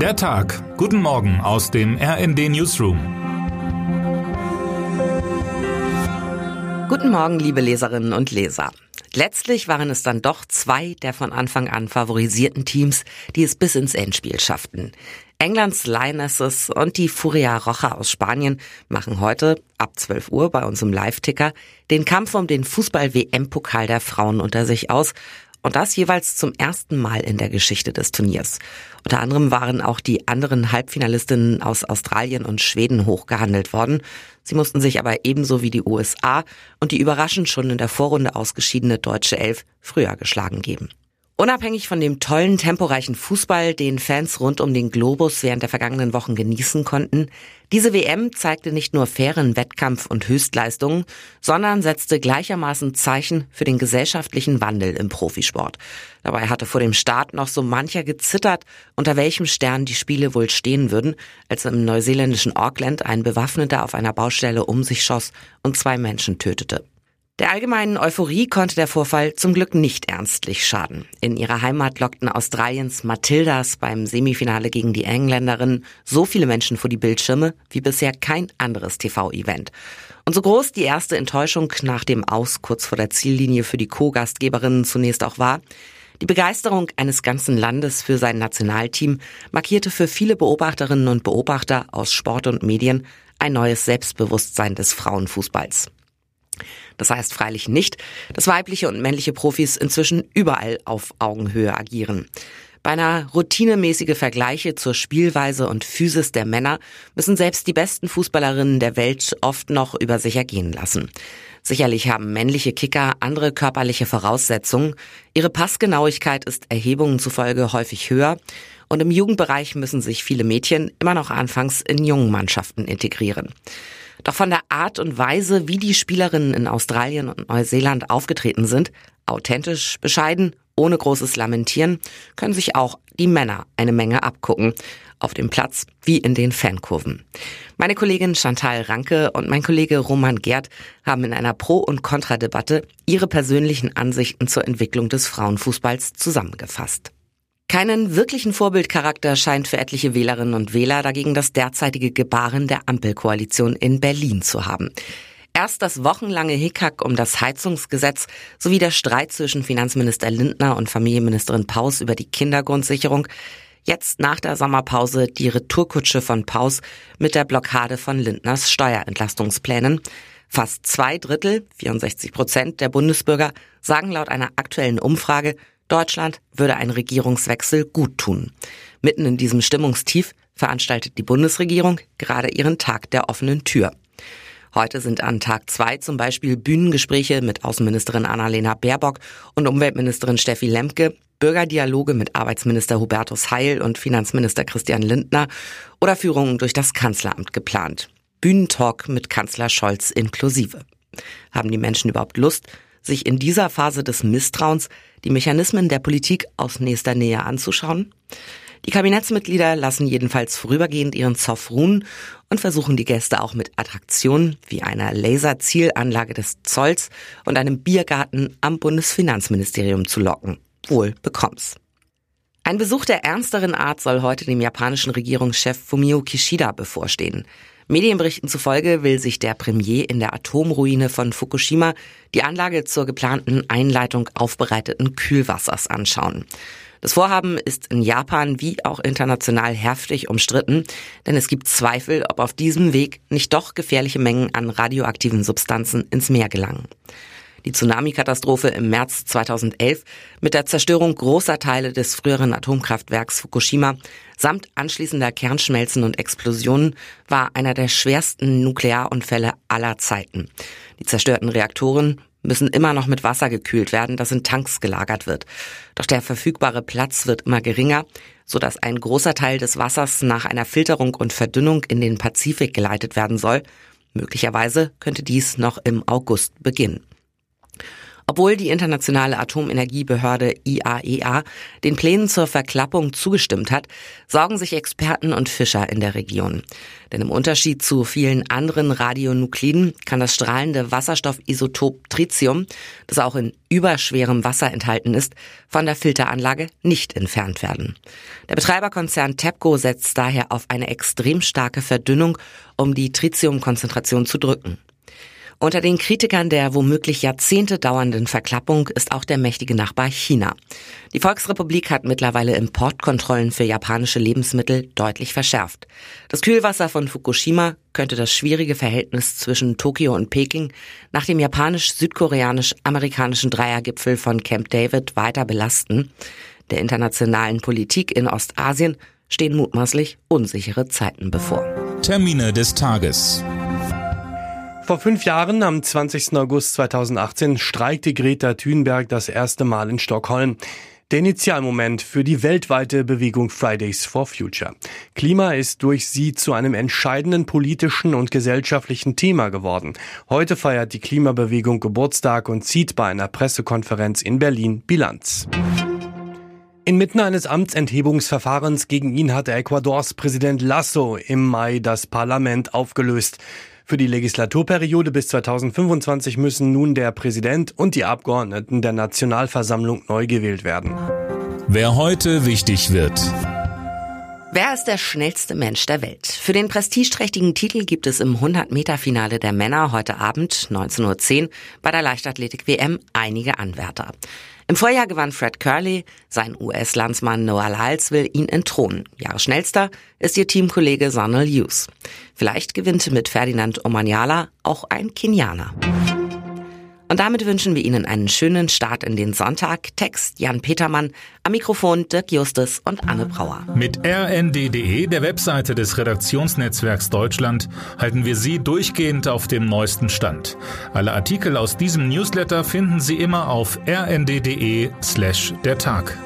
Der Tag. Guten Morgen aus dem RND Newsroom. Guten Morgen, liebe Leserinnen und Leser. Letztlich waren es dann doch zwei der von Anfang an favorisierten Teams, die es bis ins Endspiel schafften. Englands Lionesses und die Furia Roja aus Spanien machen heute ab 12 Uhr bei uns im Live-Ticker den Kampf um den Fußball-WM-Pokal der Frauen unter sich aus und das jeweils zum ersten Mal in der Geschichte des Turniers. Unter anderem waren auch die anderen Halbfinalistinnen aus Australien und Schweden hochgehandelt worden. Sie mussten sich aber ebenso wie die USA und die überraschend schon in der Vorrunde ausgeschiedene deutsche Elf früher geschlagen geben. Unabhängig von dem tollen, temporeichen Fußball, den Fans rund um den Globus während der vergangenen Wochen genießen konnten, diese WM zeigte nicht nur fairen Wettkampf und Höchstleistungen, sondern setzte gleichermaßen Zeichen für den gesellschaftlichen Wandel im Profisport. Dabei hatte vor dem Start noch so mancher gezittert, unter welchem Stern die Spiele wohl stehen würden, als im neuseeländischen Auckland ein Bewaffneter auf einer Baustelle um sich schoss und zwei Menschen tötete. Der allgemeinen Euphorie konnte der Vorfall zum Glück nicht ernstlich schaden. In ihrer Heimat lockten Australiens Matildas beim Semifinale gegen die Engländerinnen so viele Menschen vor die Bildschirme wie bisher kein anderes TV-Event. Und so groß die erste Enttäuschung nach dem Aus kurz vor der Ziellinie für die Co-Gastgeberinnen zunächst auch war, die Begeisterung eines ganzen Landes für sein Nationalteam markierte für viele Beobachterinnen und Beobachter aus Sport und Medien ein neues Selbstbewusstsein des Frauenfußballs. Das heißt freilich nicht, dass weibliche und männliche Profis inzwischen überall auf Augenhöhe agieren. Beinahe routinemäßige Vergleiche zur Spielweise und Physis der Männer müssen selbst die besten Fußballerinnen der Welt oft noch über sich ergehen lassen. Sicherlich haben männliche Kicker andere körperliche Voraussetzungen. Ihre Passgenauigkeit ist Erhebungen zufolge häufig höher. Und im Jugendbereich müssen sich viele Mädchen immer noch anfangs in jungen Mannschaften integrieren. Doch von der Art und Weise, wie die Spielerinnen in Australien und Neuseeland aufgetreten sind, authentisch, bescheiden, ohne großes Lamentieren, können sich auch die Männer eine Menge abgucken. Auf dem Platz wie in den Fankurven. Meine Kollegin Chantal Ranke und mein Kollege Roman Gerd haben in einer Pro- und Kontradebatte ihre persönlichen Ansichten zur Entwicklung des Frauenfußballs zusammengefasst. Keinen wirklichen Vorbildcharakter scheint für etliche Wählerinnen und Wähler dagegen das derzeitige Gebaren der Ampelkoalition in Berlin zu haben. Erst das wochenlange Hickhack um das Heizungsgesetz sowie der Streit zwischen Finanzminister Lindner und Familienministerin Paus über die Kindergrundsicherung. Jetzt nach der Sommerpause die Retourkutsche von Paus mit der Blockade von Lindners Steuerentlastungsplänen. Fast zwei Drittel, 64 Prozent der Bundesbürger sagen laut einer aktuellen Umfrage, Deutschland würde ein Regierungswechsel gut tun. Mitten in diesem Stimmungstief veranstaltet die Bundesregierung gerade ihren Tag der offenen Tür. Heute sind an Tag zwei zum Beispiel Bühnengespräche mit Außenministerin Annalena Baerbock und Umweltministerin Steffi Lemke, Bürgerdialoge mit Arbeitsminister Hubertus Heil und Finanzminister Christian Lindner oder Führungen durch das Kanzleramt geplant. Bühnentalk mit Kanzler Scholz inklusive. Haben die Menschen überhaupt Lust, sich in dieser Phase des Misstrauens die Mechanismen der Politik aus nächster Nähe anzuschauen? Die Kabinettsmitglieder lassen jedenfalls vorübergehend ihren Zoff ruhen und versuchen die Gäste auch mit Attraktionen wie einer Laserzielanlage des Zolls und einem Biergarten am Bundesfinanzministerium zu locken. Wohl bekomm's. Ein Besuch der ernsteren Art soll heute dem japanischen Regierungschef Fumio Kishida bevorstehen. Medienberichten zufolge will sich der Premier in der Atomruine von Fukushima die Anlage zur geplanten Einleitung aufbereiteten Kühlwassers anschauen. Das Vorhaben ist in Japan wie auch international heftig umstritten, denn es gibt Zweifel, ob auf diesem Weg nicht doch gefährliche Mengen an radioaktiven Substanzen ins Meer gelangen. Die Tsunami-Katastrophe im März 2011 mit der Zerstörung großer Teile des früheren Atomkraftwerks Fukushima samt anschließender Kernschmelzen und Explosionen war einer der schwersten Nuklearunfälle aller Zeiten. Die zerstörten Reaktoren müssen immer noch mit Wasser gekühlt werden, das in Tanks gelagert wird. Doch der verfügbare Platz wird immer geringer, so dass ein großer Teil des Wassers nach einer Filterung und Verdünnung in den Pazifik geleitet werden soll. Möglicherweise könnte dies noch im August beginnen. Obwohl die internationale Atomenergiebehörde IAEA e den Plänen zur Verklappung zugestimmt hat, sorgen sich Experten und Fischer in der Region. Denn im Unterschied zu vielen anderen Radionukliden kann das strahlende Wasserstoffisotop Tritium, das auch in überschwerem Wasser enthalten ist, von der Filteranlage nicht entfernt werden. Der Betreiberkonzern TEPCO setzt daher auf eine extrem starke Verdünnung, um die Tritiumkonzentration zu drücken. Unter den Kritikern der womöglich Jahrzehnte dauernden Verklappung ist auch der mächtige Nachbar China. Die Volksrepublik hat mittlerweile Importkontrollen für japanische Lebensmittel deutlich verschärft. Das Kühlwasser von Fukushima könnte das schwierige Verhältnis zwischen Tokio und Peking nach dem japanisch-südkoreanisch-amerikanischen Dreiergipfel von Camp David weiter belasten. Der internationalen Politik in Ostasien stehen mutmaßlich unsichere Zeiten bevor. Termine des Tages. Vor fünf Jahren, am 20. August 2018, streikte Greta Thunberg das erste Mal in Stockholm. Der Initialmoment für die weltweite Bewegung Fridays for Future. Klima ist durch sie zu einem entscheidenden politischen und gesellschaftlichen Thema geworden. Heute feiert die Klimabewegung Geburtstag und zieht bei einer Pressekonferenz in Berlin Bilanz. Inmitten eines Amtsenthebungsverfahrens gegen ihn hatte Ecuadors Präsident Lasso im Mai das Parlament aufgelöst. Für die Legislaturperiode bis 2025 müssen nun der Präsident und die Abgeordneten der Nationalversammlung neu gewählt werden. Wer heute wichtig wird. Wer ist der schnellste Mensch der Welt? Für den prestigeträchtigen Titel gibt es im 100-Meter-Finale der Männer heute Abend 19.10 Uhr bei der Leichtathletik-WM einige Anwärter. Im Vorjahr gewann Fred Curley, sein US-Landsmann Noah Lyles will ihn entthronen. Jahresschnellster ist ihr Teamkollege Sonal Hughes. Vielleicht gewinnt mit Ferdinand Omanyala auch ein Kenianer. Und damit wünschen wir Ihnen einen schönen Start in den Sonntag. Text Jan Petermann, am Mikrofon Dirk Justus und Anne Brauer. Mit rnd.de, der Webseite des Redaktionsnetzwerks Deutschland, halten wir Sie durchgehend auf dem neuesten Stand. Alle Artikel aus diesem Newsletter finden Sie immer auf rnd.de slash der Tag.